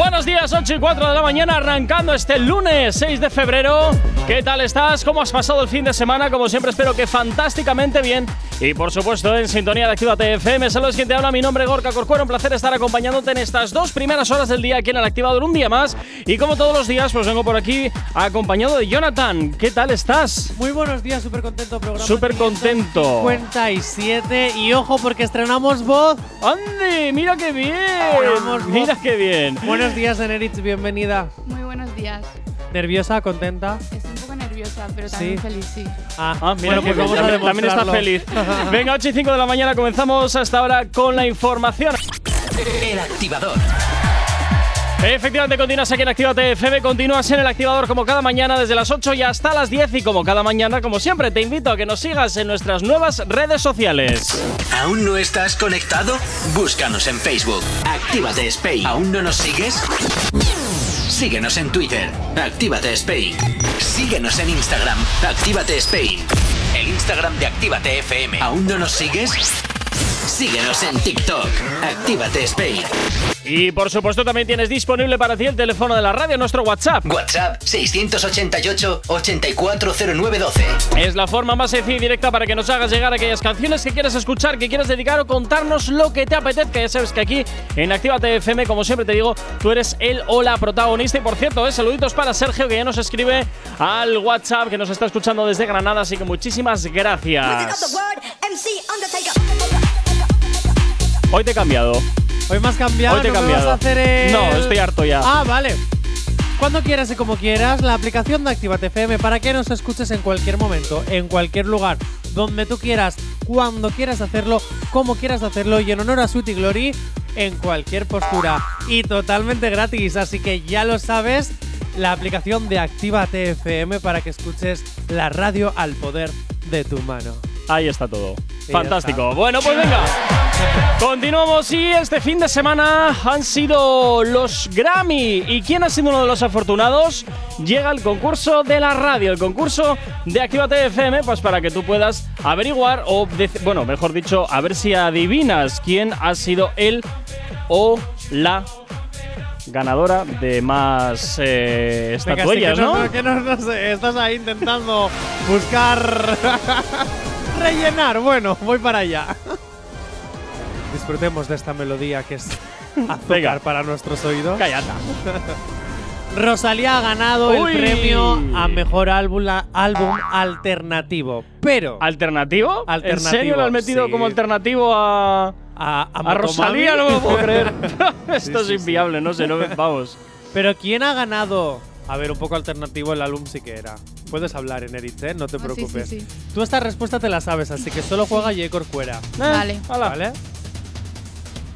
Buenos días, 8 y 4 de la mañana, arrancando este lunes 6 de febrero. ¿Qué tal estás? ¿Cómo has pasado el fin de semana? Como siempre, espero que fantásticamente bien. Y por supuesto, en sintonía de Actívate FM. Saludos, quien te habla. Mi nombre es Gorka Corcuero. Un placer estar acompañándote en estas dos primeras horas del día aquí en el Activador. Un día más. Y como todos los días, pues vengo por aquí acompañado de Jonathan. ¿Qué tal estás? Muy buenos días, súper contento. Programa Súper contento. 57. Y ojo, porque estrenamos voz. ¡Ande! ¡Mira qué bien! ¡Mira qué bien! Buenos días, Eneritz, bienvenida. Muy buenos días. ¿Nerviosa? ¿Contenta? Estoy un poco nerviosa, pero también Sí. feliz, sí. Ah, Ah, mira, bueno, pues vamos a también, también está feliz. Venga, 8 y 5 de la mañana comenzamos hasta ahora con la información. El Activador. Efectivamente, continúas aquí en Actívate FM, continúas en el activador como cada mañana desde las 8 y hasta las 10 y como cada mañana, como siempre, te invito a que nos sigas en nuestras nuevas redes sociales. ¿Aún no estás conectado? Búscanos en Facebook. Actívate Spain. ¿Aún no nos sigues? Síguenos en Twitter. Actívate Spain. Síguenos en Instagram. Actívate Spain. El Instagram de Actívate FM. ¿Aún no nos sigues? Síguenos en TikTok. Actívate Spain. Y por supuesto también tienes disponible para ti el teléfono de la radio, nuestro WhatsApp. WhatsApp 688-840912. Es la forma más sencilla y directa para que nos hagas llegar aquellas canciones que quieres escuchar, que quieres dedicar o contarnos lo que te apetezca. Ya sabes que aquí en Actívate FM, como siempre te digo, tú eres el o la protagonista. Y por cierto, eh, saluditos para Sergio que ya nos escribe al WhatsApp, que nos está escuchando desde Granada. Así que muchísimas gracias. Hoy te he cambiado. Hoy me has cambiado. Hoy te he ¿no me cambiado. vas a hacer el- No, estoy harto ya. Ah, vale. Cuando quieras y como quieras, la aplicación de Actívate FM para que nos escuches en cualquier momento, en cualquier lugar, donde tú quieras, cuando quieras hacerlo, como quieras hacerlo y en honor a Sweet y Glory, en cualquier postura. Y totalmente gratis, así que ya lo sabes, la aplicación de Actívate FM para que escuches la radio al poder de tu mano. Ahí está todo. Sí, Fantástico. está. Bueno, pues venga. Continuamos y este fin de semana han sido los Grammy. ¿Y quién ha sido uno de los afortunados? Llega el concurso de la radio, el concurso de Actívate FM, pues para que tú puedas averiguar o, bueno, mejor dicho, a ver si adivinas quién ha sido el o la ganadora de más eh, Venga, sí, estatuillas, ¿no? que no- no sé, estás ahí intentando buscar rellenar. Bueno, voy para allá. Disfrutemos de esta melodía que es azúcar Venga. para nuestros oídos. Cállate. Rosalía ha ganado Uy. el premio a mejor álbum, álbum alternativo. Pero ¿Alternativo? ¿En Alternativo, serio lo has metido sí. como alternativo a, a, a a Motomami- Rosalía? No me lo puedo creer. Esto sí, es inviable, no sé, no me- vamos. Pero ¿quién ha ganado? A ver, un poco alternativo el álbum sí que era. Puedes hablar, Eneritz, ¿eh? No te Ah, sí, preocupes. sí, sí. Tú esta respuesta te la sabes, así que solo juega J. Corcuera. Eh, Vale. hala. ¿Vale?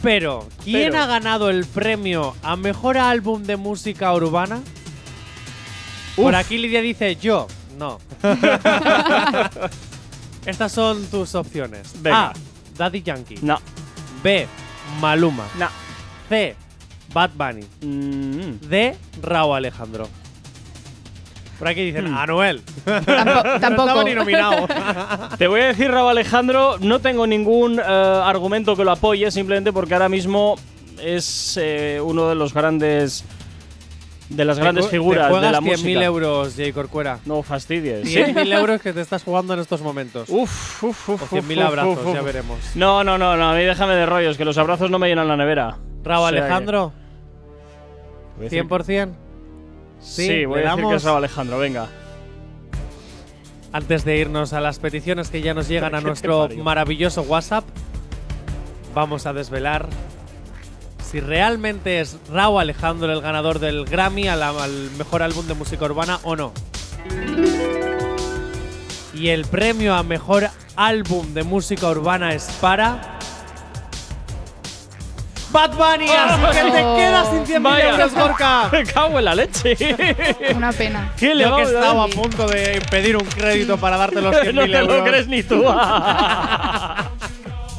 Pero, ¿quién Pero. ha ganado el premio a mejor álbum de música urbana? Por aquí Lidia dice yo. No. Estas son tus opciones. Venga. A. Daddy Yankee. No, B. Maluma. no. C. Bad Bunny. Mm. D. Raúl Alejandro. Por aquí dicen Hmm. Anuel. Tampo- No tampoco. estaba ni nominado. Te voy a decir, Raúl Alejandro, no tengo ningún eh, argumento que lo apoye, simplemente porque ahora mismo es eh, uno de los grandes. de las grandes Te figuras de la 100.000 música. euros, J. Corcuera. No fastidies. ¿Sí? 100.000 euros que te estás jugando en estos momentos. Uf, uf, uf. o uf, 100.000 uf, abrazos, uf, uf. ya veremos. No, no, no, no, a mí déjame de rollos, que los abrazos no me llenan la nevera. Raúl O sea que- Alejandro, Voy a decir- 100%. Sí, Sí, voy a decir que es Raúl Alejandro, venga. Antes de irnos a las peticiones que ya nos llegan a ¿Qué te nuestro maravilloso WhatsApp, vamos a desvelar si realmente es Raúl Alejandro el ganador del Grammy a la- al mejor álbum de música urbana o no. Y el premio a mejor álbum de música urbana es para. Bad Bunny, así que te quedas sin 100.000 Vaya. euros, Gorka. Me cago en la leche. Una pena. ¿Qué le Yo que estaba a punto de pedir un crédito para darte los 100.000 No te euros. lo crees ni tú.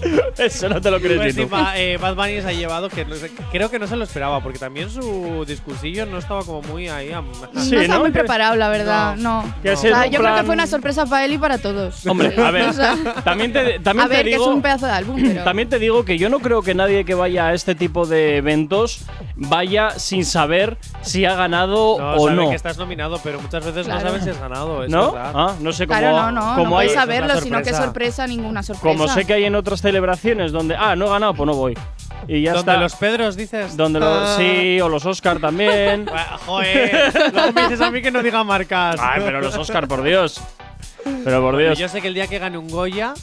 Eso no te lo crees Pues ni tú. eh, Bad Bunny se ha llevado que no sé- creo que no se lo esperaba porque también su discursillo no estaba como muy ahí. am- Sí, no está ¿no? muy Que- preparado, la verdad. No. Que ha O sea, yo creo plan- que fue una sorpresa para él y para todos. Hombre, a ver, O sea, también te, también a te ver, que digo. es un pedazo de álbum, pero. También te digo que yo no creo que nadie que vaya a este tipo de eventos vaya sin saber si ha ganado No, o no. que estás nominado, pero muchas veces Claro. no sabes si has ganado. Es ¿No? Ah, no sé cómo. Claro, no, no, como no hay, saberlo, sino que sorpresa. sorpresa, ninguna sorpresa. como sé que hay en otras celebraciones donde, ah, no he ganado, pues no voy. Y ya Donde está. los Pedros dices. donde los, Ah. sí, o los Oscar también. Joder, luego me dices a mí que no diga marcas. Ay, pero los Oscar, por Dios. Pero por Bueno, Dios. Yo sé que el día que gane un Goya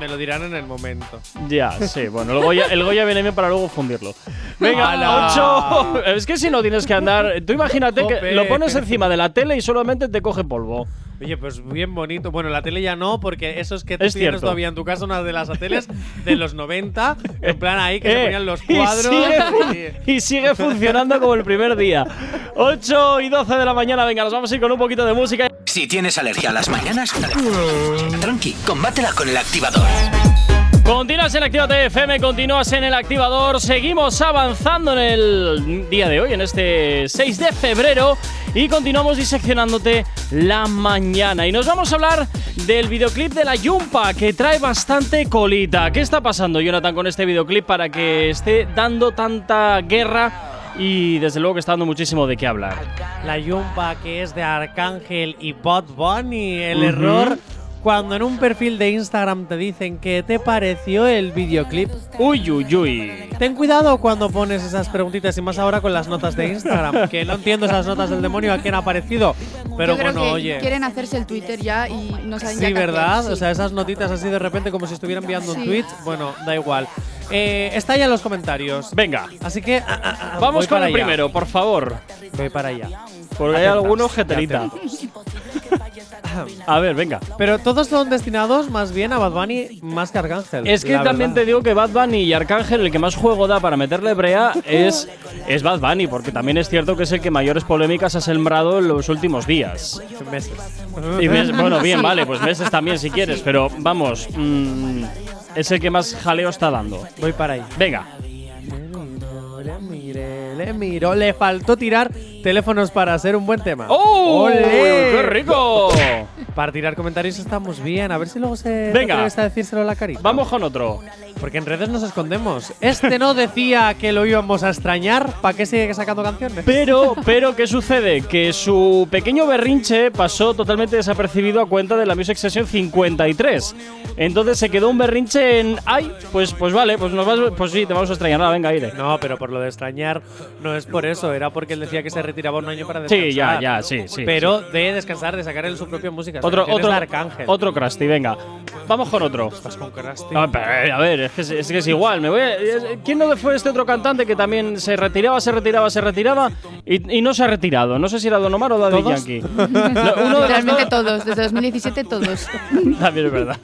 me lo dirán en el momento. Ya, sí, bueno, el Goya, el Goya viene bien para luego fundirlo. Venga, ¡Hala! 8. Es que si no tienes que andar. Tú imagínate que Jope. lo pones encima de la tele y solamente te coge polvo. Oye, pues bien bonito. Bueno, la tele ya no, porque eso es que tú Es tienes cierto. todavía en tu casa una de las teles de los 90, en plan ahí que se Eh, ponían los y cuadros. sigue- Y sigue funcionando como el primer día. 8 y 12 de la mañana, venga, nos vamos a ir con un poquito de música. Si tienes alergia a las mañanas, tranqui, combátela con el activador. Continúas en Actívate FM, continúas en el activador. Seguimos avanzando en el día de hoy, en este 6 de febrero, y continuamos diseccionándote la mañana. Y nos vamos a hablar del videoclip de la Yumpa, que trae bastante colita. ¿Qué está pasando, Jonathan, con este videoclip para que esté dando tanta guerra? Y desde luego que está dando muchísimo de qué hablar. La Yumpa que es de Arcángel y Bad Bunny. El error cuando en un perfil de Instagram te dicen que te pareció el videoclip. Uy, uy, uy. Ten cuidado cuando pones esas preguntitas y más ahora con las notas de Instagram. que no entiendo esas notas del demonio a quién ha aparecido. Pero Yo creo bueno, que oye. quieren hacerse el Twitter ya y no saben ya Sí, hacer, ¿verdad? sí. O sea, esas notitas así de repente como si estuvieran enviando un Sí. tweet. Bueno, da igual. Eh, está ya en los comentarios. Venga, Así que. ah, ah, ah, vamos voy con para el allá. primero, por favor. Voy para allá. Porque hay y jeterita. A ver, venga. Pero todos son destinados más bien a Bad Bunny más que a Arcángel. Es que también te digo que Bad Bunny y Arcángel, el que más juego da para meterle brea es, es Bad Bunny, porque también es cierto que es el que mayores polémicas ha sembrado en los últimos días. Meses. Y mes- bueno, bien, vale, pues meses también si quieres, pero vamos, mm, es el que más jaleo está dando. Voy para ahí. Venga, le miro. Le faltó tirar teléfonos para hacer un buen tema. ¡Oh! ¡Qué rico! Para tirar comentarios estamos bien. A ver si luego se Venga. atreves a decírselo a la carita. Vamos con otro. Porque en redes nos escondemos. Este no decía que lo íbamos a extrañar. ¿Para qué sigue sacando canciones? Pero, pero, ¿qué sucede? Que su pequeño berrinche pasó totalmente desapercibido a cuenta de la Music Session 53. Entonces se quedó un berrinche en. ¡Ay! Pues, pues vale, pues nos vas, pues sí, te vamos a extrañar. Nada, venga, aire. No, pero por lo de extrañar no es por eso. Era porque él decía que se retiraba un año para descansar. Sí, ya, ya, sí, sí. Pero de descansar, de sacar él su propia música. Otro, otro, Arcángel. otro Krusty, venga. Vamos con otro. Estás con Krusty. A ver, es que es, es que es igual. Me voy a- es- ¿Quién no fue este otro cantante que también se retiraba, se retiraba, se retiraba y, y no se ha retirado? No sé si era Don Omar o Daddy ¿Todos? Yankee. No, uno de dos. todos, desde 2017 todos. También es verdad.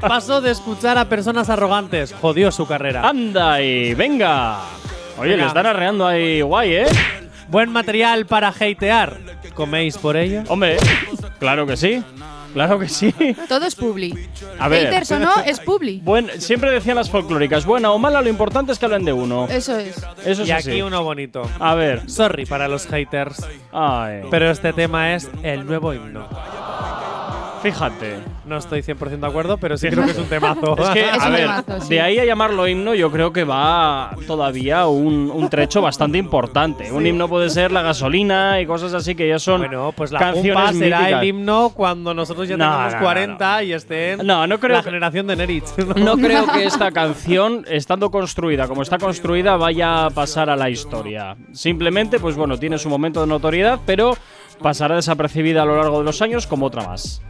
Pasó de escuchar a personas arrogantes. Jodió su carrera. Anda y venga. Oye, Venga. le están arreando ahí guay, ¿eh? Buen material para hatear. ¿Coméis por ello? Hombre, claro que sí. Claro que sí. Todo es publi. A ver. Haters o no, es publi. Buen, siempre decían las folclóricas, buena o mala, lo importante es que hablen de uno. Eso es. Eso es y así. aquí uno bonito. A ver. Sorry para los haters. Ay, Pero este tema es el nuevo himno. Fíjate. No estoy 100% de acuerdo, pero sí creo que es un temazo. Es que, a ver, temazo, sí. de ahí a llamarlo himno, yo creo que va todavía un, un trecho bastante importante. Un himno puede ser la gasolina y cosas así que ya son bueno, pues la canciones será míticas. el himno cuando nosotros ya No, tengamos no, no, 40 y estén No, no creo la generación de Nerich. No creo que esta canción, estando construida como está construida, vaya a pasar a la historia. Simplemente, pues bueno, tiene su momento de notoriedad, pero pasará desapercibida a lo largo de los años como otra más.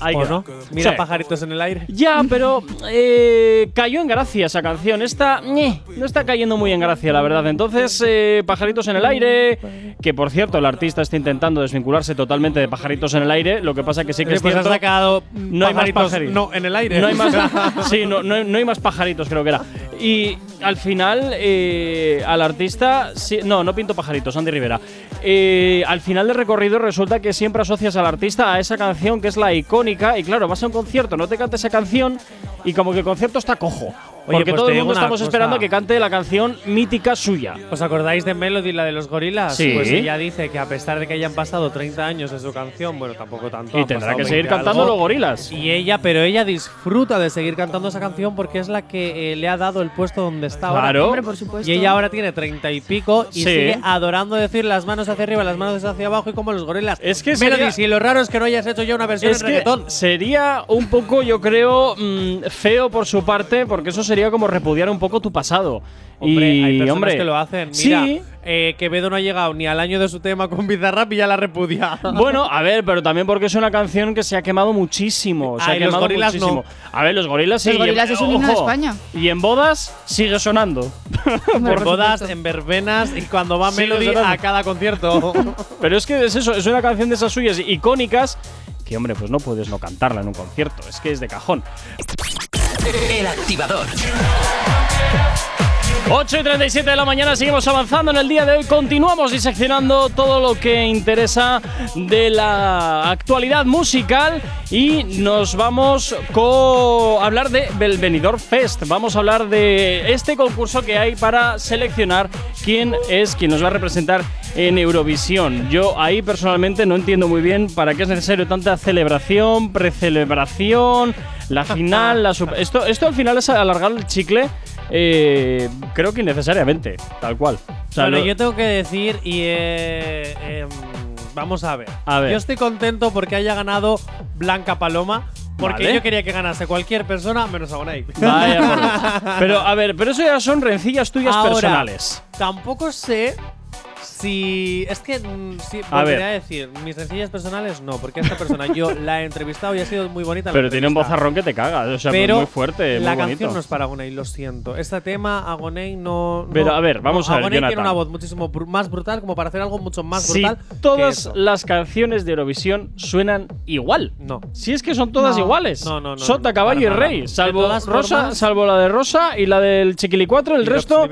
Ahí ¿O no? Mira Sí. pajaritos en el aire. Ya, pero eh, cayó en gracia esa canción. Esta no está cayendo muy en gracia, la verdad. Entonces, eh, Pajaritos en el aire, que por cierto, el artista está intentando desvincularse totalmente de Pajaritos en el aire. Lo que pasa que sí que es pues has cierto. sacado no hay más pajaritos pajaritos. no, en el aire. No hay más, sí, no, no hay, no hay más pajaritos, creo que era. Y al final, eh, al artista. sí- no, no pinto pajaritos, Andy Rivera. Eh, al final del recorrido resulta que siempre asocias al artista a esa canción que es la icónica y claro, vas a un concierto, no te canta esa canción y como que el concierto está cojo. Oye, porque pues todo el mundo estamos cosa. esperando que cante la canción mítica suya. ¿Os acordáis de Melody, la de los gorilas? Sí. Pues ella dice que a pesar de que hayan pasado 30 años de su canción, bueno, tampoco tanto. Y tendrá que seguir 20 cantando algo, los gorilas. Y ella, pero ella disfruta de seguir cantando esa canción porque es la que eh, le ha dado el puesto donde está ahora. Claro. Hombre, por supuesto. Y ella ahora tiene 30 y pico y Sí. sigue adorando decir las manos hacia arriba, las manos hacia abajo y como los gorilas. Es que Melody, sería- si lo raro es que no hayas hecho ya una versión Es en reggaetón. sería un poco, yo creo, mm, feo por su parte, porque eso sería como repudiar un poco tu pasado. Hombre, y, hay personas hombre, que lo hacen. Mira, Sí. eh, Quevedo no ha llegado ni al año de su tema con Bizarrap y ya la repudia. Bueno, a ver, pero también porque es una canción que se ha quemado muchísimo. Se Ah, ha y los quemado gorilas muchísimo. A ver, los gorilas sí. Los en- gorilas es un himno de España. Y en bodas sigue sonando. Hombre, por bodas, en verbenas y cuando va Melody era- a cada concierto. pero es que es eso, es una canción de esas suyas icónicas que, hombre, pues no puedes no cantarla en un concierto. Es que es de cajón. El activador. 8 y 37 de la mañana, seguimos avanzando en el día de hoy. Continuamos diseccionando todo lo que interesa de la actualidad musical y nos vamos a hablar de el Benidorm Fest. Vamos a hablar de este concurso que hay para seleccionar quién es quien nos va a representar en Eurovisión. Yo ahí personalmente no entiendo muy bien para qué es necesario tanta celebración, precelebración, la final, la sup- esto, esto al final es alargar el chicle. eh, creo que innecesariamente, tal cual. O sea, bueno, lo- yo tengo que decir y eh, em, vamos a ver. A ver. Yo estoy contento porque haya ganado Blanca Paloma. Porque Vale. yo quería que ganase cualquier persona menos Agoney. Vaya por Dios. Pero a ver, pero eso ya son rencillas tuyas Ahora, personales. Tampoco sé si. Es que. mm, Sí, A ver. a decir, mis sencillas personales no, porque esta persona yo la he entrevistado y ha sido muy bonita. la Pero tiene un bozarrón que te cagas. O sea, Pero muy fuerte, la muy canción bonito. no es para Agoney, lo siento. Este tema, Agoney no. no- Pero, a ver, vamos no, a ver, Agoney tiene una voz muchísimo más brutal como para hacer algo mucho más si brutal. que todas las canciones de Eurovisión suenan igual. No. Si es que son todas No. iguales. No, no, no, Sota, caballo y rey. Salvo Rosa, formas- salvo la de Rosa y la del Chiquili 4, el resto.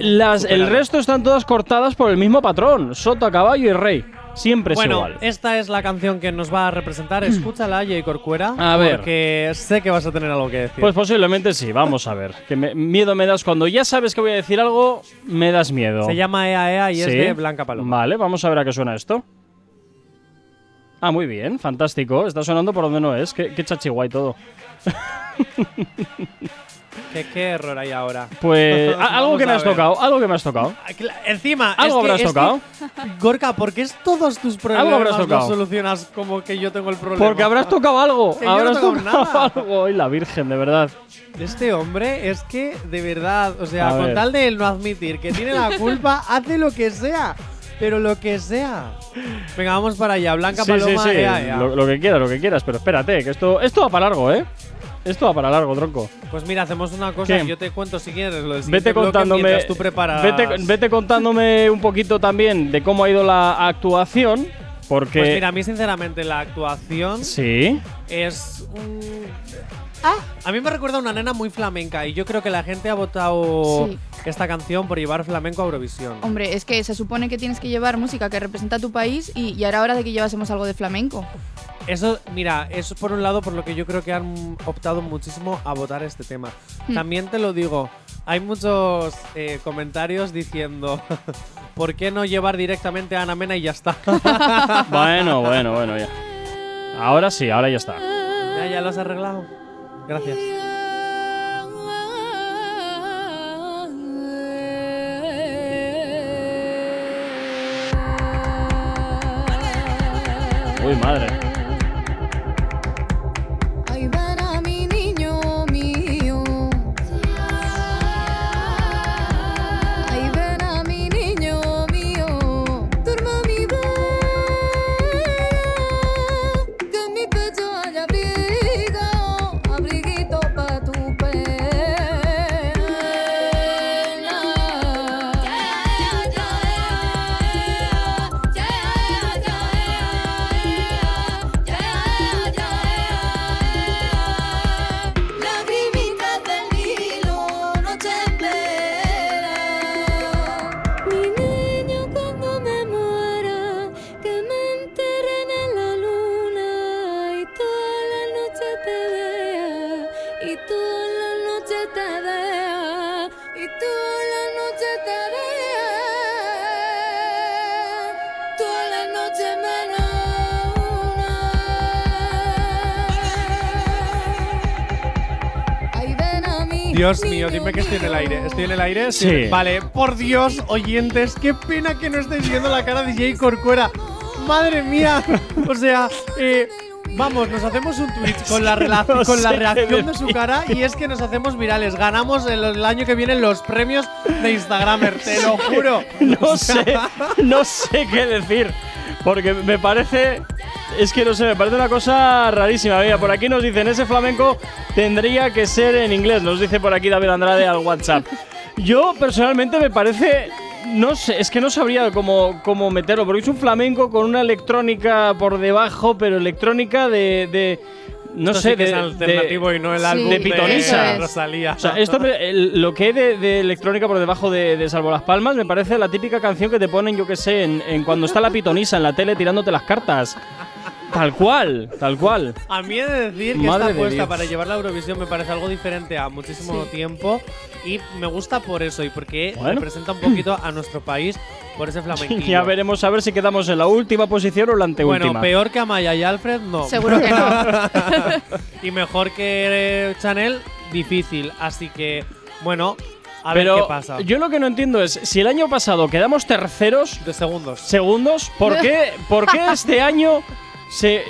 Las, el resto están todas cortadas por el mismo patrón. Sota, caballo y rey. Siempre es Bueno, igual. esta es la canción que nos va a representar. Escúchala, Jay Corcuera. A ver. Porque sé que vas a tener algo que decir. Pues posiblemente sí, vamos a ver. Que me- miedo me das cuando ya sabes que voy a decir algo, me das miedo. Se llama Ea Ea y es de Blanca Paloma. Vale, vamos a ver a qué suena esto. Ah, muy bien, fantástico. Está sonando por donde no es. Qué, qué chachiguay todo. ¿Qué, qué error hay ahora? Pues algo que me has tocado, algo que me has tocado. Ah, Encima, ¿Algo es que- habrás es que- tocado? Gorka, ¿por qué es todos tus problemas habrás los tocado. solucionas como que yo tengo el problema? Porque habrás tocado algo. Que no habrás toco tocado nada. algo. Ay, la virgen, de verdad. Este hombre es que, de verdad, o sea, A con ver. tal de él no admitir que tiene la culpa, hace lo que sea. Pero lo que sea. Venga, vamos para allá. Blanca sí, Paloma, sí, sí. ea, ea. Lo, lo que quieras, lo que quieras. Pero espérate, que esto, esto va para largo, ¿eh? Esto va para largo, tronco. Pues mira, hacemos una cosa. ¿Qué? Yo te cuento si quieres lo del siguiente Vete bloque contándome. mientras tú preparas. Vete, vete contándome un poquito también de cómo ha ido la actuación. Porque. Pues mira, a mí sinceramente la actuación Sí. es un... Ah, a mí me recuerda a una nena muy flamenca y yo creo que la gente ha votado Sí. esta canción por llevar flamenco a Eurovisión. Hombre, es que se supone que tienes que llevar música que representa a tu país y ya era hora de que llevásemos algo de flamenco. Eso, mira, eso por un lado por lo que yo creo que han optado muchísimo a votar este tema. Hmm. También te lo digo, hay muchos eh, comentarios diciendo ¿por qué no llevar directamente a Ana Mena y ya está? Bueno, bueno, bueno, ya. Ahora sí, ahora ya está. ya, ya lo has arreglado. Gracias. Uy, madre. Dios mío, dime que estoy en el aire. ¿Estoy en el aire? Sí. Vale, por Dios, oyentes, qué pena que no estéis viendo la cara de Jay Corcuera. Madre mía. O sea, eh, vamos, nos hacemos un tweet con la, No con la reacción de su cara y es que nos hacemos virales. Ganamos el, el año que viene los premios de Instagramer, te lo juro. No sé, no sé qué decir. Porque me parece. Es que no sé, me parece una cosa rarísima. Mira, por aquí nos dicen, ese flamenco tendría que ser en inglés. Nos dice por aquí David Andrade al WhatsApp. Yo personalmente me parece. No sé, es que no sabría cómo, cómo meterlo, porque es un flamenco con una electrónica por debajo, pero electrónica de. de- no Esto sé, sí que de, es alternativo de- y no el Sí, álbum de pitonisa. es. Rosalía. o sea, esto el- lo que hay de, de electrónica por debajo de, de Salvo las Palmas me parece la típica canción que te ponen, yo que sé, en, en cuando está la pitonisa en la tele tirándote las cartas. Tal cual, tal cual. A mí he de decir que Madre esta de apuesta Dios. para llevar la Eurovisión me parece algo diferente a muchísimo Sí. tiempo y me gusta por eso y porque Bueno. representa un poquito a nuestro país por ese flamenquillo. Ya veremos a ver si quedamos en la última posición o la anteúltima. Bueno, peor que Amaya y Alfred, no. Seguro que no. y mejor que eh, Chanel, difícil. Así que, bueno, a ver qué pasa. yo lo que no entiendo es, si el año pasado quedamos terceros, de segundos. segundos, ¿por qué, ¿por qué este año se...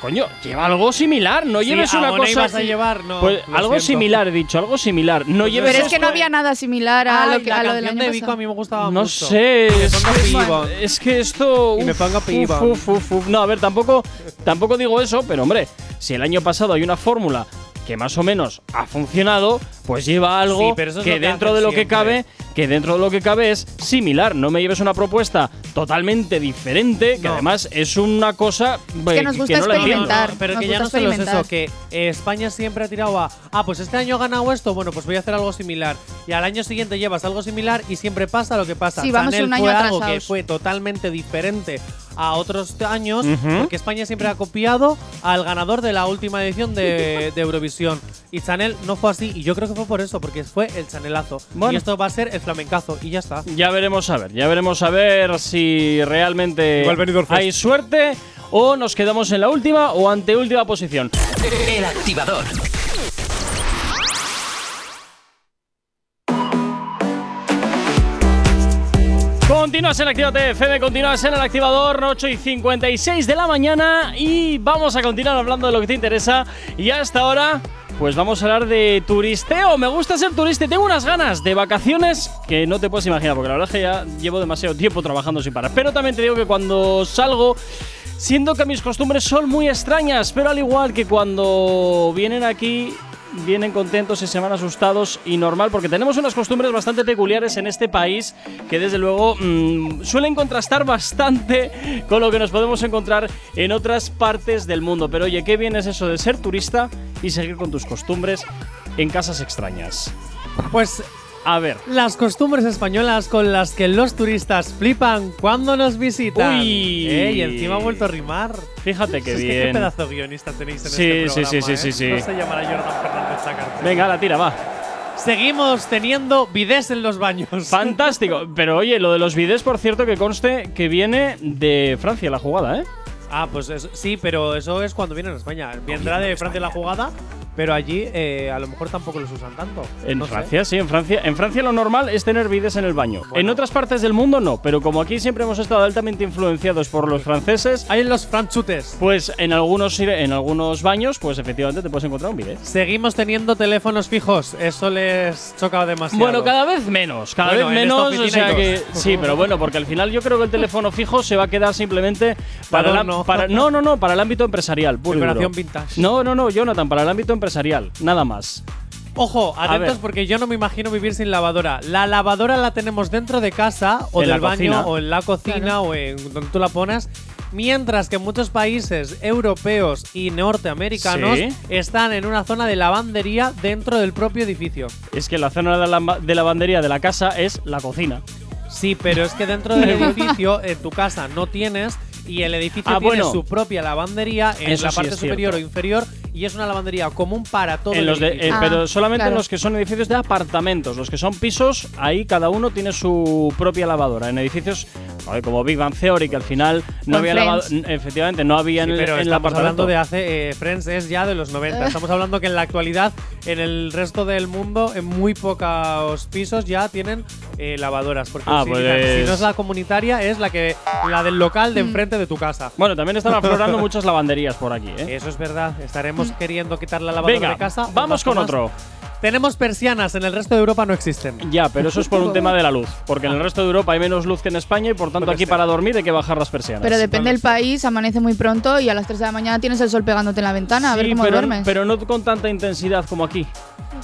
Coño, lleva algo similar, no Sí, lleves una cosa... ibas a llevar, no. Pues algo siento. similar, he dicho, algo similar. No Pues lleves Pero es que no había nada similar a, Ay, lo, que, la a lo del año de Vico a mí me gustaba No mucho. sé, es que, pibón. es que esto. Y me uf, uf, uf. No, a ver, tampoco, tampoco digo eso, pero hombre, si el año pasado hay una fórmula que más o menos ha funcionado, pues lleva algo Sí, pero eso es que lo que dentro de lo que cabe, que dentro de lo que cabe es similar. No me lleves una propuesta totalmente diferente, que No. además es una cosa que nos gusta no la entiendo. experimentar. No, no, pero Nos que ya no solo es eso, que eh, España siempre ha tirado a, ah, pues este año ha ganado esto, bueno, pues voy a hacer algo similar. Y al año siguiente llevas algo similar y siempre pasa lo que pasa. Sí, vamos Chanel un año fue algo que fue totalmente diferente a otros años, porque España siempre ha copiado al ganador de la última edición de, de Eurovisión. Y Chanel no fue así, y yo creo que fue por eso, porque fue el Chanelazo. Bueno. Y esto va a ser el flamencazo, y ya está. Ya veremos a ver, ya veremos a ver si realmente hay suerte o nos quedamos en la última o anteúltima posición. El activador. Continúas en Actívate FM, continúas en el activador 8 y 56 de la mañana y vamos a continuar hablando de lo que te interesa. Y hasta ahora pues vamos a hablar de turisteo, me gusta ser turista, tengo unas ganas de vacaciones que no te puedes imaginar porque la verdad es que ya llevo demasiado tiempo trabajando sin parar, pero también te digo que cuando salgo Siendo que mis costumbres son muy extrañas, pero al igual que cuando vienen aquí, vienen contentos y se van asustados y normal, porque tenemos unas costumbres bastante peculiares en este país que desde luego mm, suelen contrastar bastante con lo que nos podemos encontrar en otras partes del mundo. Pero oye, qué bien es eso de ser turista y seguir con tus costumbres en casas extrañas. Pues A ver. Las costumbres españolas con las que los turistas flipan cuando nos visitan. Uy. Eh, y encima ha vuelto a rimar. Fíjate qué es que qué bien. pedazo de guionista tenéis en Sí, este sí, programa. sí, sí, ¿eh? sí, sí. No se llamará Jordan Fernández Sacarte. Venga, la tira, va. Seguimos teniendo bidés en los baños. Fantástico. Pero oye, lo de los bidés, por cierto, que conste que viene de Francia la jugada, ¿eh? Ah, pues es- sí, pero eso es cuando vienen a España. Vendrá de Francia la jugada, pero allí eh, a lo mejor tampoco los usan tanto. En No sé. Francia, sí, en Francia. En Francia lo normal es tener bides en el baño. En Bueno. otras partes del mundo no, pero como aquí siempre hemos estado altamente influenciados por los franceses, Hay en los franchutes. pues en algunos en algunos baños, pues efectivamente te puedes encontrar un bidet. Seguimos teniendo teléfonos fijos. Eso les choca demasiado. Bueno, cada vez menos, cada Bueno, vez en menos, o sea que sí, pero bueno, porque al final yo creo que el teléfono fijo se va a quedar simplemente para, la- para no, no, no, para el ámbito empresarial, puro vintage. No, no, no, Jonathan, para el ámbito empresarial, nada más. Ojo, atentos porque yo no me imagino vivir sin lavadora. La lavadora la tenemos dentro de casa o En del baño cocina. o en la cocina Claro. o en donde tú la pones. Mientras que muchos países europeos y norteamericanos Sí. están en una zona de lavandería dentro del propio edificio. Es que la zona de, la, de lavandería de la casa es la cocina. Sí, pero es que dentro del edificio, en tu casa, no tienes y el edificio Ah, tiene bueno. su propia lavandería en Eso la sí parte es superior cierto. o inferior y es una lavandería común para todo En el los de- eh, Ah, pero solamente en claro. los que son edificios de apartamentos. Los que son pisos, ahí cada uno tiene su propia lavadora. En edificios como Big Bang Theory, que al final no había Friends. lavado, efectivamente, no había Sí, en, el- pero en el estamos apartamento. hablando de hace. eh, Friends es ya de los 90. Estamos hablando que en la actualidad, en el resto del mundo, en muy pocos pisos ya tienen eh, lavadoras. Porque Ah, utilizan- pues- si no es la comunitaria, es la que la del local de enfrente de tu casa. Bueno, también están aflorando muchas lavanderías por aquí, ¿eh? Eso es verdad. Estaremos queriendo quitar la lavadora Venga, de casa. un vamos con otro. Tenemos persianas, en el resto de Europa no existen. Ya, pero eso es por un tema de la luz. Porque en el resto de Europa hay menos luz que en España y por tanto aquí para dormir hay que bajar las persianas. Pero depende del país, amanece muy pronto y a las 3 de la mañana tienes el sol pegándote en la ventana, a ver cómo pero, duermes. pero no con tanta intensidad como aquí.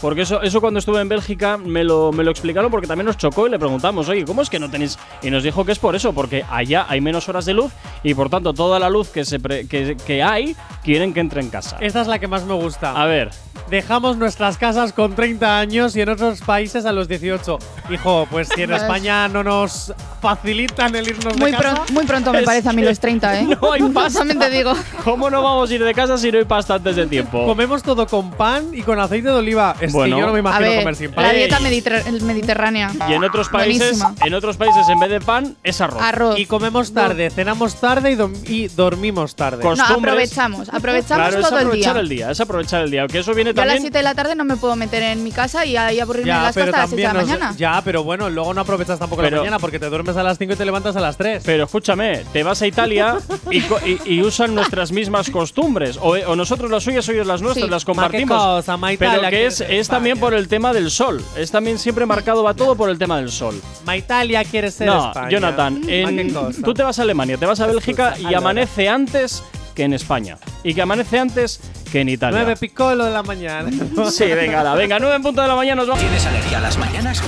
Porque eso, eso cuando estuve en Bélgica me lo, me lo explicaron porque también nos chocó y le preguntamos, oye, ¿cómo es que no tenéis? Y nos dijo que es por eso, porque allá hay menos horas de luz y por tanto toda la luz que, se pre- que, que hay quieren que entre en casa. Esta es la que más me gusta. A ver, Dejamos nuestras casas con 30 años y en otros países a los 18. Hijo, pues si en Pues- España no nos facilitan el irnos muy, de casa. muy pronto me parece a mí los 30, ¿eh? no hay pasta. Te digo. ¿cómo no vamos a ir de casa si no hay pasta antes de tiempo? Comemos todo con pan y con aceite de oliva. Es Bueno. que yo no me A imagino ver, comer sin pan. la dieta mediter- mediterránea. Y en otros países, Buenísima. en otros países en vez de pan es arroz. Arroz. Y comemos tarde, cenamos tarde y, dom- y dormimos tarde. No, costumbres. aprovechamos, aprovechamos Claro, es todo el aprovechar día. el día, es aprovechar el día. Que eso viene Yo a las también 7 de la tarde no me puedo meter en mi casa y ahí aburrirme en ya, las pero hasta las 6 de también la mañana. Ya, pero bueno, luego no aprovechas tampoco Pero- la mañana porque te duermes a las 5 y te levantas a las 3. Pero escúchame, te vas a Italia y, y- y usan nuestras mismas costumbres. O, o nosotros las suyas, ellos las nuestras, Sí. las Ma, compartimos. cosa, ma, Italia, pero que es, es también por el tema del sol. Es también siempre marcado, va todo por el tema del sol. Ma Italia quiere ser no, España. Jonathan, en- cosa. tú te vas a Alemania, te vas a Bélgica y amanece antes que en España. Y que amanece antes que en Italia. 9 picolo de la mañana. Sí, venga, venga, 9 en punto de la mañana nos vamos. ¿Tienes alergia a las mañanas?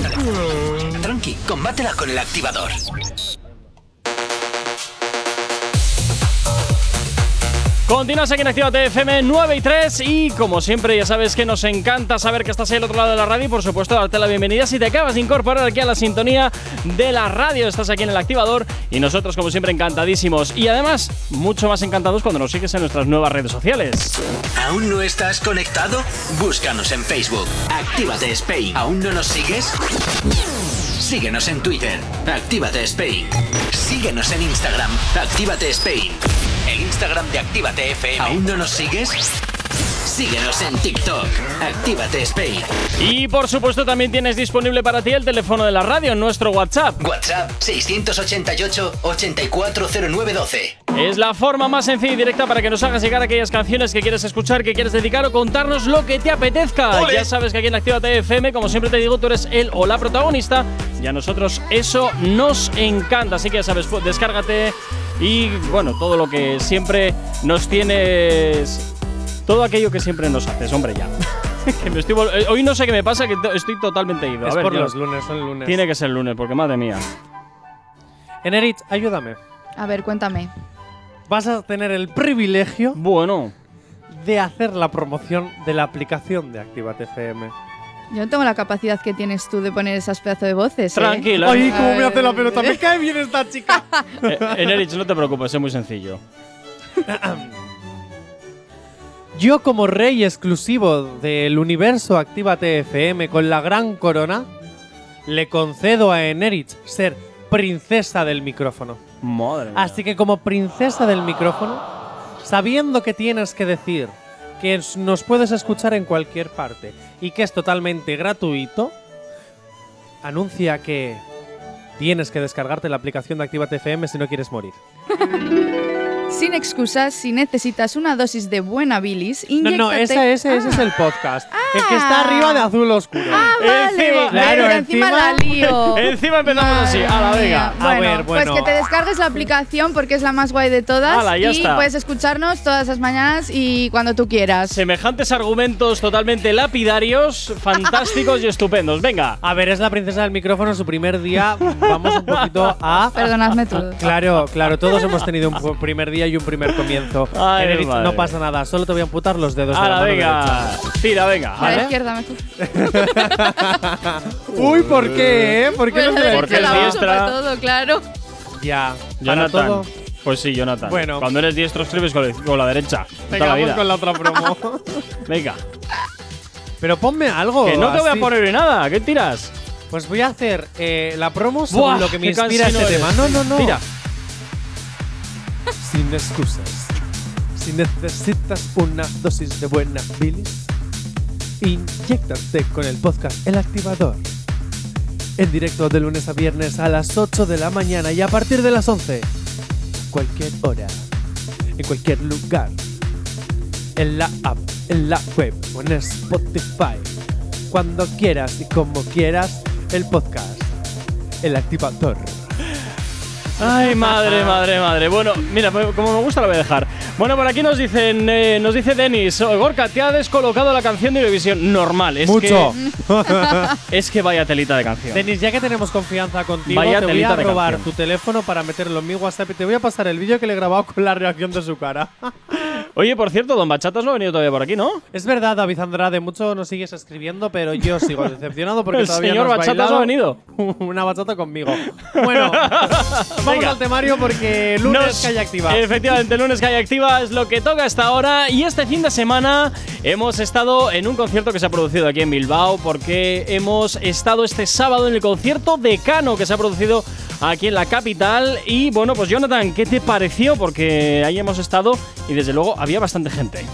Tranqui, combátela con el activador. Continúas aquí en Actívate FM 9 y 3 y como siempre ya sabes que nos encanta saber que estás ahí al otro lado de la radio y por supuesto darte la bienvenida si te acabas de incorporar aquí a la sintonía de la radio. Estás aquí en el activador y nosotros como siempre encantadísimos y además mucho más encantados cuando nos sigues en nuestras nuevas redes sociales. ¿Aún no estás conectado? Búscanos en Facebook. Actívate Spain. ¿Aún no nos sigues? Síguenos en Twitter. Actívate Spain. Síguenos en Instagram. Actívate Spain. El Instagram de Actívate FM. ¿Aún no nos sigues? Síguenos en TikTok. Actívate Spain. Y por supuesto también tienes disponible para ti el teléfono de la radio en nuestro WhatsApp. WhatsApp 688-840912. Es la forma más sencilla y directa para que nos hagas llegar aquellas canciones que quieres escuchar, que quieres dedicar o contarnos lo que te apetezca. Ya sabes que aquí en Actívate FM, como siempre te digo, tú eres el o la protagonista y a nosotros eso nos encanta. Así que ya sabes, pues, descárgate y bueno, todo lo que siempre nos tienes. Todo aquello que siempre nos haces, hombre, ya. que me estoy vol- eh, Hoy no sé qué me pasa, que to- estoy totalmente ido. A es ver, por los lunes, son lunes. Tiene que ser lunes, porque madre mía. Eneritz, ayúdame. A ver, cuéntame. Vas a tener el privilegio Bueno, de hacer la promoción de la aplicación de Actívate FM. Yo no tengo la capacidad que tienes tú de poner esas pedazos de voces. ¿eh? tranquila. Ay, cómo me hace la pelota. Me cae bien esta chica. Eh, Enerich, no te preocupes, es muy sencillo. Yo como rey exclusivo del universo Actívate FM con la gran corona, le concedo a Eneritz ser princesa del micrófono. Madre mía. Así que como princesa del micrófono, sabiendo que tienes que decir que nos puedes escuchar en cualquier parte y que es totalmente gratuito, anuncia que tienes que descargarte la aplicación de Actívate FM si no quieres morir. Sin excusas, si necesitas una dosis de buena bilis, No, inyéctate… no, ese, ese, ese es el podcast. El que está Ah. arriba de azul oscuro. Ah, vale. Encima- Claro, Pero encima, encima- la lío. Encima empezamos así. Madre Ala, venga. mía. A Bueno, ver, bueno. Pues que te descargues la aplicación porque es la más guay de todas Ala, ya y está. puedes escucharnos todas las mañanas y cuando tú quieras. Semejantes argumentos totalmente lapidarios, fantásticos y estupendos. Venga. A ver, es la princesa del micrófono, su primer día. Vamos un poquito a. Perdonadme todos. Claro, claro, todos hemos tenido un primer día y un primer comienzo. Ay, madre. no pasa nada, solo te voy a amputar los dedos de la mano venga. Tira, venga. A la izquierda derecha. Uy, ¿por qué? eh? ¿Por qué no Bueno, te Porque derecha es diestra. para todo, claro. Ya, para Jonathan. todo. Pues sí, Jonathan. Bueno. Cuando eres diestro escribes con, con la derecha. Venga, la vamos vida. con la otra promo. Venga. Pero ponme algo. Que no te voy a poner en nada. ¿Qué tiras? Pues voy a hacer eh, la promo según Buah, lo que me inspira este eres. tema. No, no, no. Mira, Sin excusas. Si necesitas una dosis de buena bilis, inyectate con el podcast El Activador. En directo de lunes a viernes a las 8 de la mañana y a partir de las 11. Cualquier hora. En cualquier lugar. En la app, en la web o en Spotify. Cuando quieras y como quieras, el podcast. El Activador. Ay, madre, madre, madre. Bueno, mira, pues, como me gusta lo voy a dejar. Bueno, por aquí nos dicen, eh, nos dice Denis, "Oh, Gorka, te ha descolocado la canción de Eurovisión. Normal, es Mucho. que es que vaya telita de canción. Denis, ya que tenemos confianza contigo, Vaya te voy a robar tu teléfono para meterlo en mi WhatsApp y te voy a pasar el vídeo que le he grabado con la reacción de su cara. Oye, por cierto, Don Bachatas no ha venido todavía por aquí, ¿no? es verdad, David Andrade, mucho nos sigues escribiendo, pero yo sigo decepcionado porque El todavía señor no has Bachatas no ha venido. Una bachata conmigo. Bueno, vamos Venga. al temario porque lunes Nos- calle activa. Efectivamente, lunes calle activa es lo que toca hasta ahora. Y este fin de semana hemos estado en un concierto que se ha producido aquí en Bilbao, porque hemos estado este sábado en el concierto de Cano que se ha producido aquí en la capital. Y bueno, pues Jonathan, ¿qué te pareció? Porque ahí hemos estado y desde luego había bastante gente.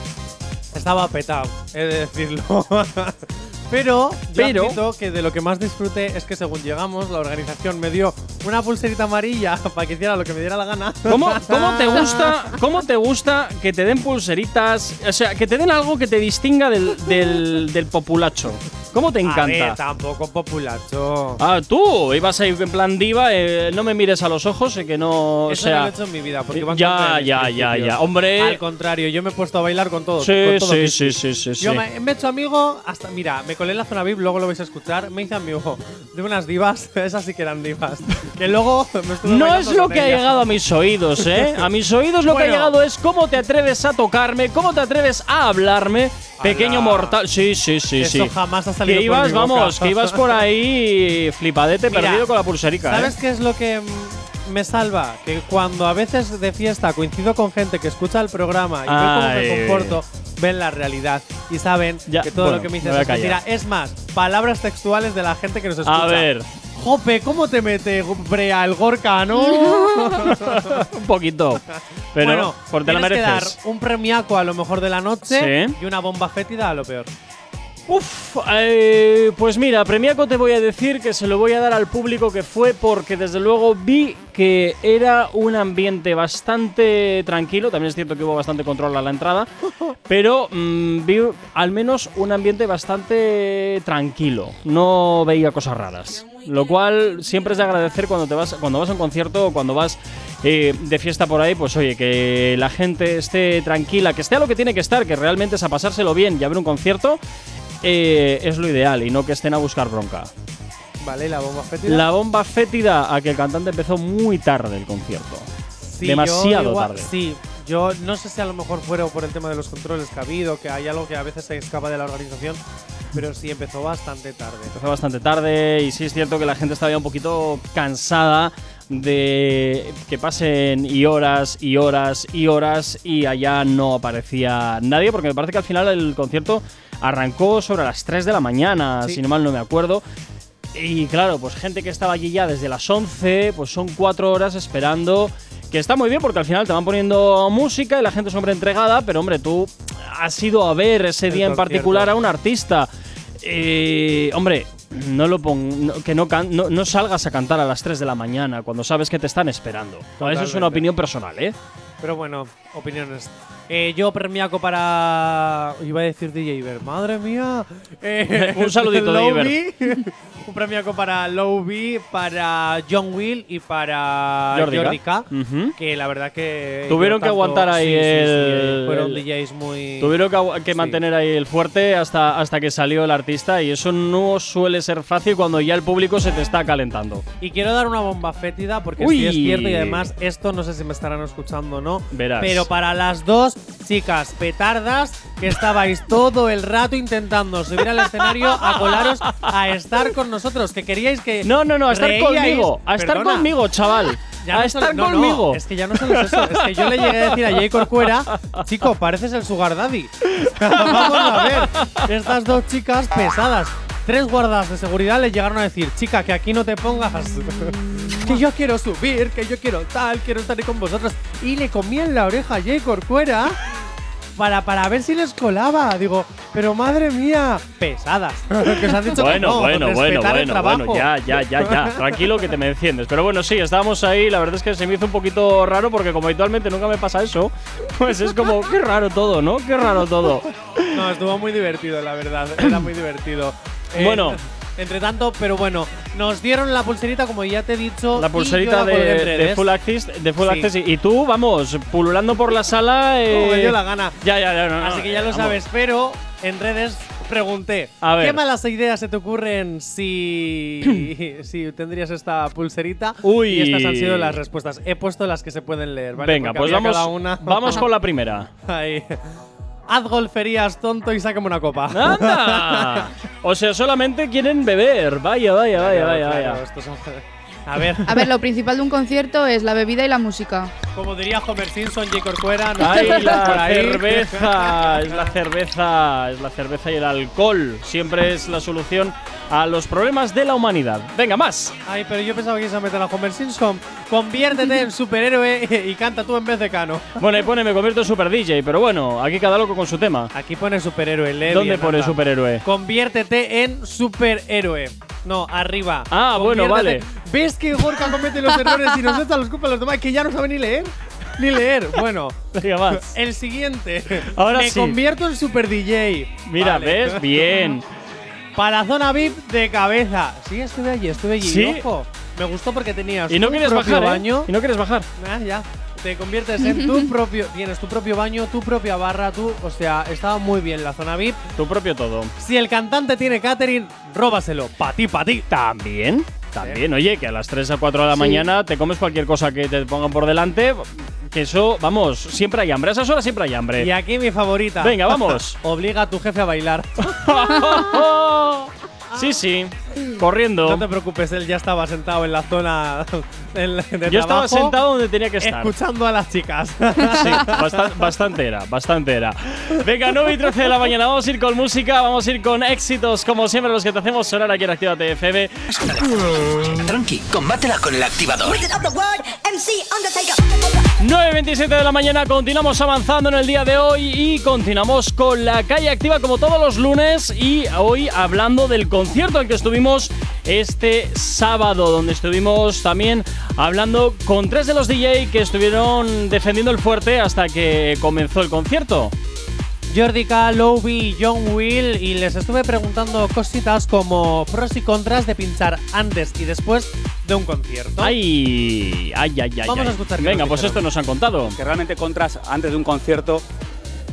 Estaba petado, he de decirlo. Pero, yo Pero- admito que de lo que más disfruté es que según llegamos, la organización me dio una pulserita amarilla para que hiciera lo que me diera la gana. ¿Cómo, cómo te gusta, ¿Cómo te gusta que te den pulseritas? O sea, que te den algo que te distinga del, del, del populacho. ¿Cómo te A encanta? ver, tampoco populacho. Ah, tú ibas ahí en plan diva, eh, no me mires a los ojos, eh, que no. Eso o sea, no lo he hecho en mi vida, porque van ya, ya, ya, ya. Hombre. Al contrario, yo me he puesto a bailar con todos. Sí, con todos sí, sí, sí, sí, sí. Yo me, me he hecho amigo hasta. Mira, me colé en la zona VIP, luego lo vais a escuchar. Me hice amigo de unas divas, esas sí que eran divas. Que luego me estuve No es lo que ha llegado a mis oídos, ¿eh? A mis oídos lo que ha llegado es cómo te atreves a tocarme, cómo te atreves a hablarme, pequeño mortal. Sí, sí, sí, Eso sí. jamás ha salido Que por ibas, mi boca. vamos, que ibas por ahí flipadete Mira, perdido con la pulserica, ¿Sabes ¿eh? qué es lo que me salva? Que cuando a veces de fiesta coincido con gente que escucha el programa y ve cómo Ay. me comporto, ven la realidad y saben Ya, que todo bueno, lo que me me dices a es mentira. Es más, palabras textuales de la gente que nos escucha. A ver, Jope, ¿cómo te mete brea el Gorka, no? un poquito. Pero bueno, por te la tienes que dar mereces. un premiaco a lo mejor de la noche Sí. y una bomba fétida a lo peor. Uf, eh, pues mira, premiaco te voy a decir que se lo voy a dar al público que fue porque desde luego vi que era un ambiente bastante tranquilo, también es cierto que hubo bastante control a la entrada, pero mm, vi al menos un ambiente bastante tranquilo, no veía cosas raras. Lo cual siempre es de agradecer cuando te vas, cuando vas a un concierto o cuando vas eh, de fiesta por ahí, pues oye, que la gente esté tranquila, que esté a lo que tiene que estar, que realmente es a pasárselo bien y a ver un concierto, eh, es lo ideal y no que estén a buscar bronca. Vale, ¿y la bomba fétida. La bomba fétida a que el cantante empezó muy tarde el concierto. Sí, demasiado igual- tarde. Sí, yo no sé si a lo mejor fuera por el tema de los controles que ha habido, que hay algo que a veces se escapa de la organización, pero sí empezó bastante tarde. Empezó bastante tarde y sí es cierto que la gente estaba ya un poquito cansada de que pasen y horas y horas y horas y allá no aparecía nadie porque me parece que al final el concierto arrancó sobre las 3 de la mañana, Sí. si no mal no me acuerdo. Y claro, pues gente que estaba allí ya desde las 11, pues son 4 horas esperando. Que está muy bien porque al final te van poniendo música y la gente es hombre entregada, pero hombre, tú has ido a ver ese El día en particular a un artista. Eh, hombre, no lo pon, no- que no, can- no, no salgas a cantar a las 3 de la mañana cuando sabes que te están esperando. Eso es una opinión personal, ¿eh? Pero bueno, opiniones. Eh, yo premiaco para. Iba a decir DJ Iber. Madre mía. Eh, Un saludito, Low DJ B. Un premiaco para Low B, para John Will y para Jordi Jordi, K. Que la verdad que. Tuvieron que aguantar ahí sí, sí, sí, el- fueron el- DJs muy. Tuvieron que, mantener ahí el fuerte hasta, hasta que salió el artista y eso no suele ser fácil cuando ya el público se te está calentando. Y quiero dar una bomba fétida porque Uy. es cierto y además esto no sé si me estarán escuchando o no. Verás. Pero para las dos chicas petardas que estabais todo el rato intentando subir al escenario a colaros a estar con nosotros, que queríais que No, no, no, a estar reíais- conmigo, a estar Perdona, conmigo, chaval. ya a no estar solo- no, no, conmigo. es que ya no solo es eso, es que yo le llegué a decir a Jay Corcuera, chico, pareces el sugar daddy. Vamos a ver, estas dos chicas pesadas. Tres guardas de seguridad le llegaron a decir, chica, que aquí no te pongas. que yo quiero subir, que yo quiero tal, quiero estar ahí con vosotros. Y le comían la oreja a Jay Corcuera para, para ver si les colaba. Digo, pero madre mía, pesadas. que os han dicho que Bueno, no, bueno, bueno, bueno, bueno, ya, ya, ya, ya. Tranquilo que te me enciendes. Pero bueno, sí, estábamos ahí. La verdad es que se me hizo un poquito raro porque como habitualmente nunca me pasa eso, pues es como, qué raro todo, ¿no? Qué raro todo. No, estuvo muy divertido, la verdad. Era muy divertido. Eh, Bueno. Entre tanto, pero bueno, nos dieron la pulserita, como ya te he dicho. La y pulserita yo la colgué en de. Full Access, de full Sí. access y, y tú, vamos, pululando por la sala. eh, Como me dio la gana. Ya, ya, ya. no, no, Así que ya lo vamos. sabes, pero en redes pregunté. A ver. ¿Qué malas ideas se te ocurren si, si tendrías esta pulserita? Uy. Y estas han sido las respuestas. He puesto las que se pueden leer, ¿vale? Venga, Porque pues vamos, una. vamos con la primera. Ahí. Haz golferías, tonto, y sácame una copa. ¡Anda! O sea, solamente quieren beber. Vaya, vaya, vaya, Claro, vaya, claro, vaya. estos son- A ver, A ver, lo principal de un concierto es la bebida y la música. como diría Homer Simpson, J. Corcuera, no ¡Ay, la cerveza! Es la cerveza, es la cerveza y el alcohol. Siempre es la solución a los problemas de la humanidad. Venga, más. Ay, pero yo pensaba que ibas a meter a Homer Simpson. Conviértete en superhéroe y canta tú en vez de Cano. Bueno, ahí pone me convierto en super DJ, pero bueno, aquí cada loco con su tema. Aquí pone superhéroe, ¿Dónde pone anda. superhéroe? Conviértete en superhéroe. No, arriba. Ah, bueno, Conviértete- ¿Ves que Gorka comete los errores y nos echa los culpas a los demás? Que ya no sabe ni leer. Ni leer. Bueno, Venga, más. el siguiente. Ahora Me sí. convierto en super DJ. Mira, Vale. ¿ves? Bien. Para zona VIP de cabeza. Sí, estuve allí, estuve allí. Sí. Ojo. Me gustó porque tenías Y no tu quieres propio bajar, ¿eh? baño. Y no quieres bajar. Ah, ya. Te conviertes en tu propio. Tienes tu propio baño, tu propia barra, tú. O sea, estaba muy bien la zona VIP. Tu propio todo. Si el cantante tiene catering, róbaselo. Pa' ti, pa' ti. También. También, oye, que a las 3 a 4 de la Sí. mañana te comes cualquier cosa que te pongan por delante. Que eso, vamos, siempre hay hambre. A esas horas siempre hay hambre. Y aquí mi favorita. Venga, vamos. Obliga a tu jefe a bailar. sí, sí. Corriendo. No te preocupes, él ya estaba sentado en la zona Yo estaba sentado donde tenía que estar. escuchando a las chicas. Sí, basta- bastante era, bastante era. Venga, 9 y 13 de la mañana, vamos a ir con música, vamos a ir con éxitos, como siempre, los que te hacemos sonar aquí en Actívate FM. Tranqui, combátela con el activador. Wizard of the word, MC Undertaker. 9.27 de la mañana, continuamos avanzando en el día de hoy y continuamos con la calle activa como todos los lunes y hoy hablando del concierto al que estuvimos este sábado, donde estuvimos también hablando con tres de los DJ que estuvieron defendiendo el fuerte hasta que comenzó el concierto. Jordi K, Lowby, John Will y les estuve preguntando cositas como pros y contras de pinchar antes y después de un concierto. Ay, ay, ay, ay. Vamos ay. a escuchar Venga, pues esto nos han contado. que realmente contras antes de un concierto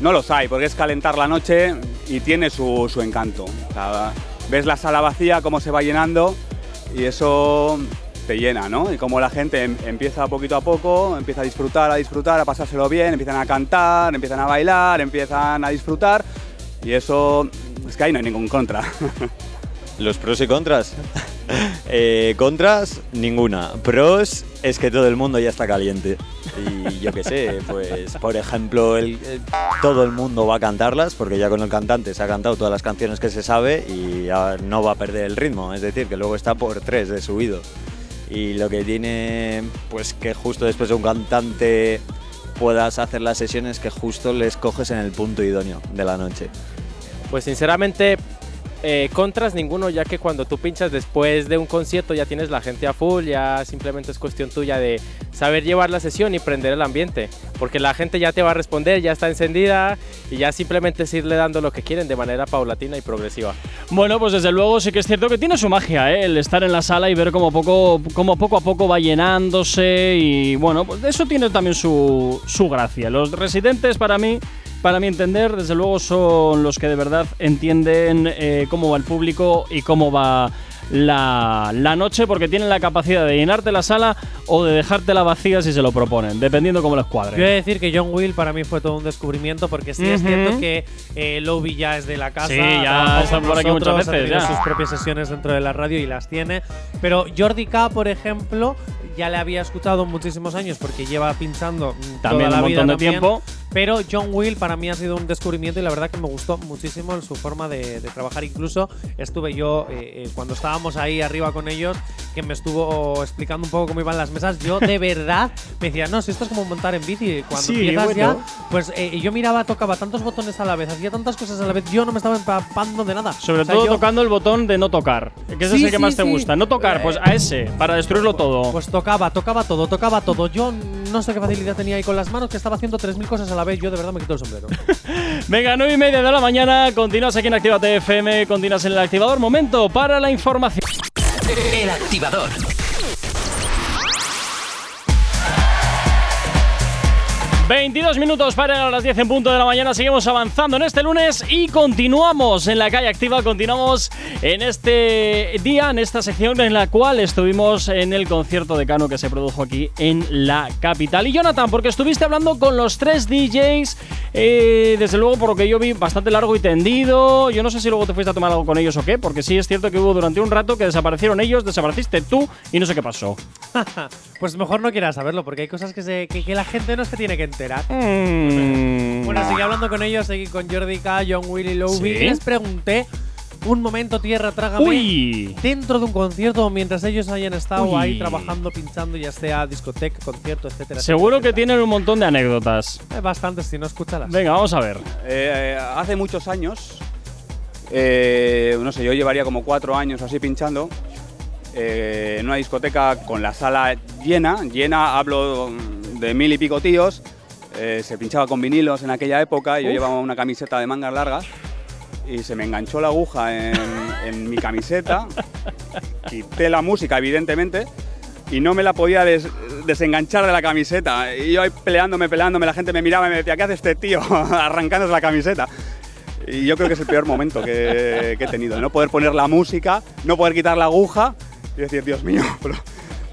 no los hay, porque es calentar la noche y tiene su, su encanto. O sea, ves la sala vacía, cómo se va llenando y eso llena, ¿no? Y como la gente em- empieza poquito a poco, empieza a disfrutar, a disfrutar, a pasárselo bien, empiezan a cantar, empiezan a bailar, empiezan a disfrutar y eso es que ahí no hay ningún contra. Los pros y contras. Eh, contras, ninguna. Pros es que todo el mundo ya está caliente. Y yo qué sé, pues por ejemplo, todo el mundo va a cantarlas porque ya con el cantante se ha cantado todas las canciones que se sabe y no va a perder el ritmo. Es decir, que luego está por tres de subido. Y lo que tiene, pues que justo después de un cantante puedas hacer las sesiones que justo les coges en el punto idóneo de la noche. Pues sinceramente, eh, contras ninguno, ya que cuando tú pinchas después de un concierto ya tienes la gente a full, ya simplemente es cuestión tuya de saber llevar la sesión y prender el ambiente, porque la gente ya te va a responder, ya está encendida y ya simplemente es irle dando lo que quieren de manera paulatina y progresiva. Bueno, pues desde luego sí que es cierto que tiene su magia, ¿eh? el estar en la sala y ver cómo poco, cómo poco a poco va llenándose y bueno, pues eso tiene también su, su gracia. Los residentes para mí, para mi entender, desde luego son los que de verdad entienden eh, cómo va el público y cómo va la, la noche porque tienen la capacidad de llenarte la sala o de dejártela vacía si se lo proponen, dependiendo cómo les Yo he de cuadre. decir que John Will para mí fue todo un descubrimiento porque sí es Ujú. cierto que eh, Lowby ya es de la casa. Sí, ya trabajó está con por aquí muchas ha veces, ya. sus propias sesiones dentro de la radio y las tiene. Pero Jordi K, por ejemplo, ya le había escuchado muchísimos años porque lleva pinchando mm, También toda la un vida montón de también. tiempo. Pero John Will para mí ha sido un descubrimiento y la verdad que me gustó muchísimo su forma de, de trabajar. Incluso estuve yo, eh, eh, cuando estábamos ahí arriba con ellos, que me estuvo explicando un poco cómo iban las mesas, yo de verdad me decía, no, si esto es como montar en bici, cuando Sí, empiezas bueno. ya, pues eh, yo miraba, tocaba tantos botones a la vez, hacía tantas cosas a la vez, yo no me estaba empapando de nada. Sobre O sea, todo yo- tocando el botón de no tocar. Que ese Sí, es el que sí, más te sí. gusta. No tocar, pues a ese, para destruirlo todo. Pues tocaba, tocaba todo, tocaba todo. Yo no sé qué facilidad tenía ahí con las manos, que estaba haciendo 3.000 cosas a la vez. Yo de verdad me quito el sombrero. Venga, 9 y media de la mañana, continúas aquí en Actívate FM, continúas en el activador. Momento para la información. El activador. 22 minutos para las 10 en punto de la mañana. Seguimos avanzando en este lunes y continuamos en la calle activa. Continuamos en este día, en esta sección en la cual estuvimos en el concierto de Cano que se produjo aquí en la capital. Y Jonathan, porque estuviste hablando con los tres DJs, eh, desde luego, por lo que yo vi, bastante largo y tendido. Yo no sé si luego te fuiste a tomar algo con ellos o qué, porque sí es cierto que hubo durante un rato que desaparecieron ellos, desapareciste tú y no sé qué pasó. pues mejor no quieras saberlo, porque hay cosas que, que, la gente no se tiene que Mm. Bueno, seguí hablando con ellos, seguí con Jordi K, John Willy Lowby ¿Sí? y les pregunté un momento tierra, trágame. Uy. Dentro de un concierto, mientras ellos hayan estado Uy. ahí trabajando, pinchando, ya sea discoteca, concierto, etcétera. Seguro etcétera, que tienen un montón de anécdotas. Hay bastantes, si no escúchalas. Venga, vamos a ver. Eh, hace muchos años, eh, no sé, yo llevaría como cuatro años así pinchando eh, en una discoteca con la sala llena, llena, hablo de mil y pico tíos, eh, se pinchaba con vinilos en aquella época, yo Uf. llevaba una camiseta de mangas largas y se me enganchó la aguja en, en mi camiseta, quité la música evidentemente y no me la podía des- desenganchar de la camiseta. Y yo ahí peleándome, peleándome, la gente me miraba y me decía, ¿qué hace este tío arrancándose la camiseta? Y yo creo que es el peor momento que, que he tenido, no poder poner la música, no poder quitar la aguja y decir, Dios mío,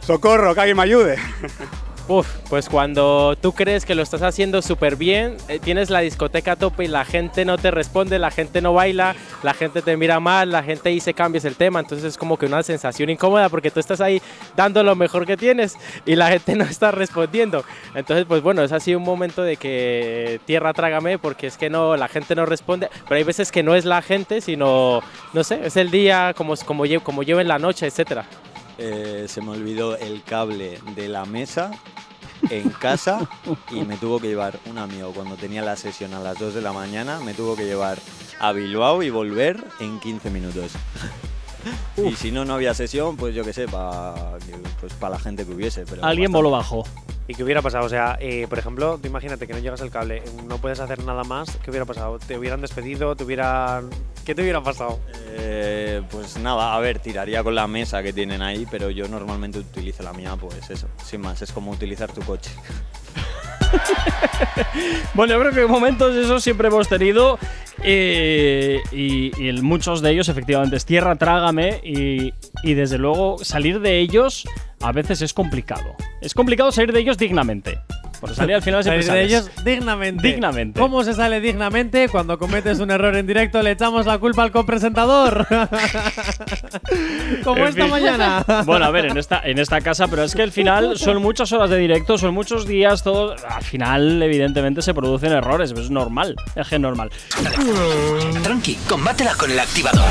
socorro, que alguien me ayude. Uf, pues cuando tú crees que lo estás haciendo súper bien, eh, tienes la discoteca a tope y la gente no te responde, la gente no baila, la gente te mira mal, la gente dice cambies el tema, entonces es como que una sensación incómoda porque tú estás ahí dando lo mejor que tienes y la gente no está respondiendo. Entonces, pues bueno, es así un momento de que tierra trágame porque es que no, la gente no responde, pero hay veces que no es la gente, sino, no sé, es el día como, como, como lleven la noche, etcétera. Eh, se me olvidó el cable de la mesa en casa y me tuvo que llevar un amigo cuando tenía la sesión a las 2 de la mañana, me tuvo que llevar a Bilbao y volver en 15 minutos. Y si no, no había sesión, pues yo qué sé, para pues pa la gente que hubiese. Pero Alguien voló bajo. ¿Y qué hubiera pasado? O sea, eh, por ejemplo, tú imagínate que no llegas al cable, no puedes hacer nada más. ¿Qué hubiera pasado? ¿Te hubieran despedido? ¿Te hubieran... ¿Qué te hubiera pasado? Eh, pues nada, a ver, tiraría con la mesa que tienen ahí, pero yo normalmente utilizo la mía, pues eso, sin más, es como utilizar tu coche. Bueno, yo creo que momentos de esos siempre hemos tenido. eh, y, y muchos de ellos, efectivamente, es tierra, trágame. Y, y desde luego, salir de ellos a veces es complicado. Es complicado salir de ellos dignamente. Porque salir al final siempre Salir de ellos dignamente. Dignamente. ¿Cómo se sale dignamente? Cuando cometes un error en directo le echamos la culpa al copresentador. Como En esta fin. mañana. Bueno, a ver, en esta, en esta casa, pero es que al final son muchas horas de directo, son muchos días, todo. Al final, evidentemente, se producen errores, pues es normal, es que es normal. Tranqui, combátela con el activador.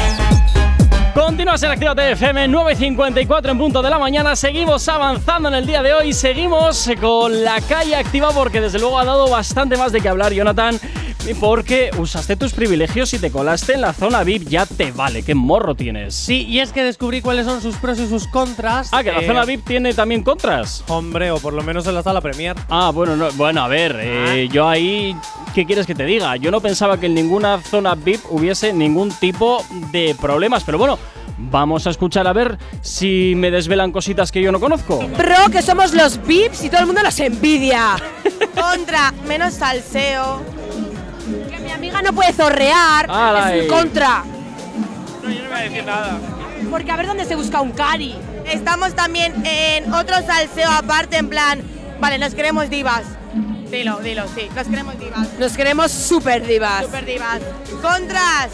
Continúas en Actívate FM 9.54 en punto de la mañana. Seguimos avanzando en el día de hoy. Seguimos con la calle activa porque desde luego ha dado bastante más de qué hablar, Jonathan. Porque usaste tus privilegios y te colaste en la zona VIP. Ya te vale, qué morro tienes. Sí, y es que descubrí cuáles son sus pros y sus contras. Ah, que la Eh, zona VIP tiene también contras. Hombre, o por lo menos en la sala Premier. Ah, bueno, no- bueno, a ver, eh, yo ahí, ¿qué quieres que te diga? Yo no pensaba que en ninguna zona VIP hubiese ningún tipo de problemas, pero bueno, vamos a escuchar a ver si me desvelan cositas que yo no conozco. Pro, que somos los VIPs y todo el mundo los envidia. Contra, menos salseo. Que mi amiga no puede zorrear. Es eh. contra. No, yo no voy a decir nada. Porque a ver dónde se busca un cari. Estamos también en otro salseo aparte, en plan. Vale, nos queremos divas. Dilo, dilo, sí, nos queremos divas. Nos queremos super divas. Super divas. Contras.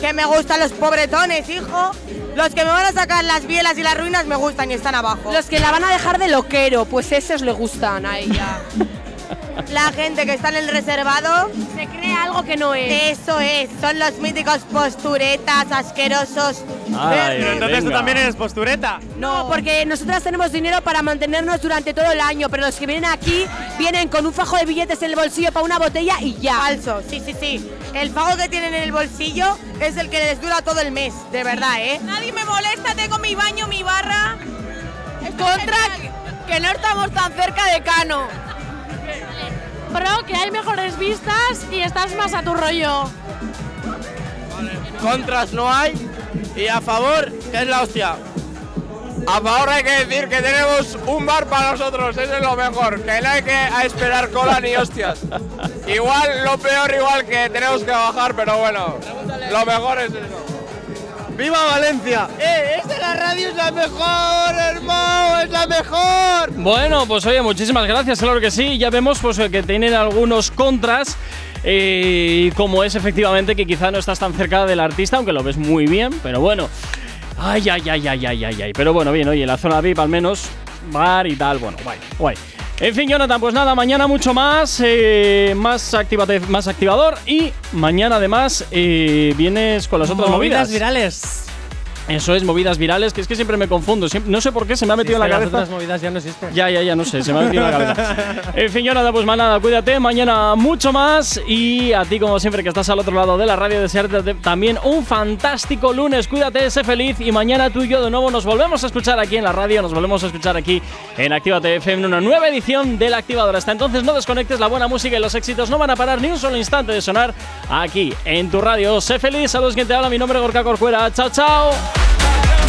Que me gustan los pobretones, hijo. Los que me van a sacar las bielas y las ruinas me gustan y están abajo. Los que la van a dejar de loquero, pues esos le gustan a ella. la gente que está en el reservado Se cree algo que no es. Eso es, son los míticos posturetas asquerosos. Ay, Pero entonces tú también eres postureta. No, porque nosotras tenemos dinero para mantenernos durante todo el año, pero los que vienen aquí vienen con un fajo de billetes en el bolsillo para una botella y ya. Falso, sí, sí, sí. El pago que tienen en el bolsillo es el que les dura todo el mes, de verdad, ¿eh? Nadie me molesta, tengo mi baño, mi barra. Contra que no estamos tan cerca de Cano. Pero que hay mejores vistas y estás más a tu rollo. Contras no hay y a favor, que es la hostia. A favor hay que decir que tenemos un bar para nosotros, eso es lo mejor, que no hay que esperar cola ni hostias. Igual lo peor, igual que tenemos que bajar, pero bueno, lo mejor es eso. ¡Viva Valencia! ¡Eh! ¡Esta la radio es la mejor, hermano! ¡Es la mejor! Bueno, pues oye, muchísimas gracias, claro que sí. Ya vemos pues que tienen algunos contras. eh, como es efectivamente que quizá no estás tan cerca del artista, aunque lo ves muy bien, pero bueno. Ay, ay, ay, ay, ay, ay, ay. Pero bueno, bien, oye, la zona VIP al menos, bar y tal, bueno, guay, guay. En fin, Jonathan, pues nada, mañana mucho más, eh, más, activate- más activador y mañana además eh, vienes con las otras movidas. virales. Eso es, movidas virales, que es que siempre me confundo. siempre- no sé por qué se me ha metido en la Las cabeza. otras movidas ya no existen. Ya, ya, ya, no sé, se me ha metido en la cabeza. En fin, Jonathan, pues más nada, cuídate, mañana mucho más. Y a ti, como siempre, que estás al otro lado de la radio, desearte también un fantástico lunes. Cuídate, sé feliz. Y mañana tú y yo de nuevo nos volvemos a escuchar aquí en la radio, nos volvemos a escuchar aquí en Actívate FM en una nueva edición del Activador. Hasta entonces, no desconectes, la buena música y los éxitos no van a parar ni un solo instante de sonar aquí en tu radio. Sé feliz, saludos, quien te habla. Mi nombre es Gorka Corcuera. Chao, chao.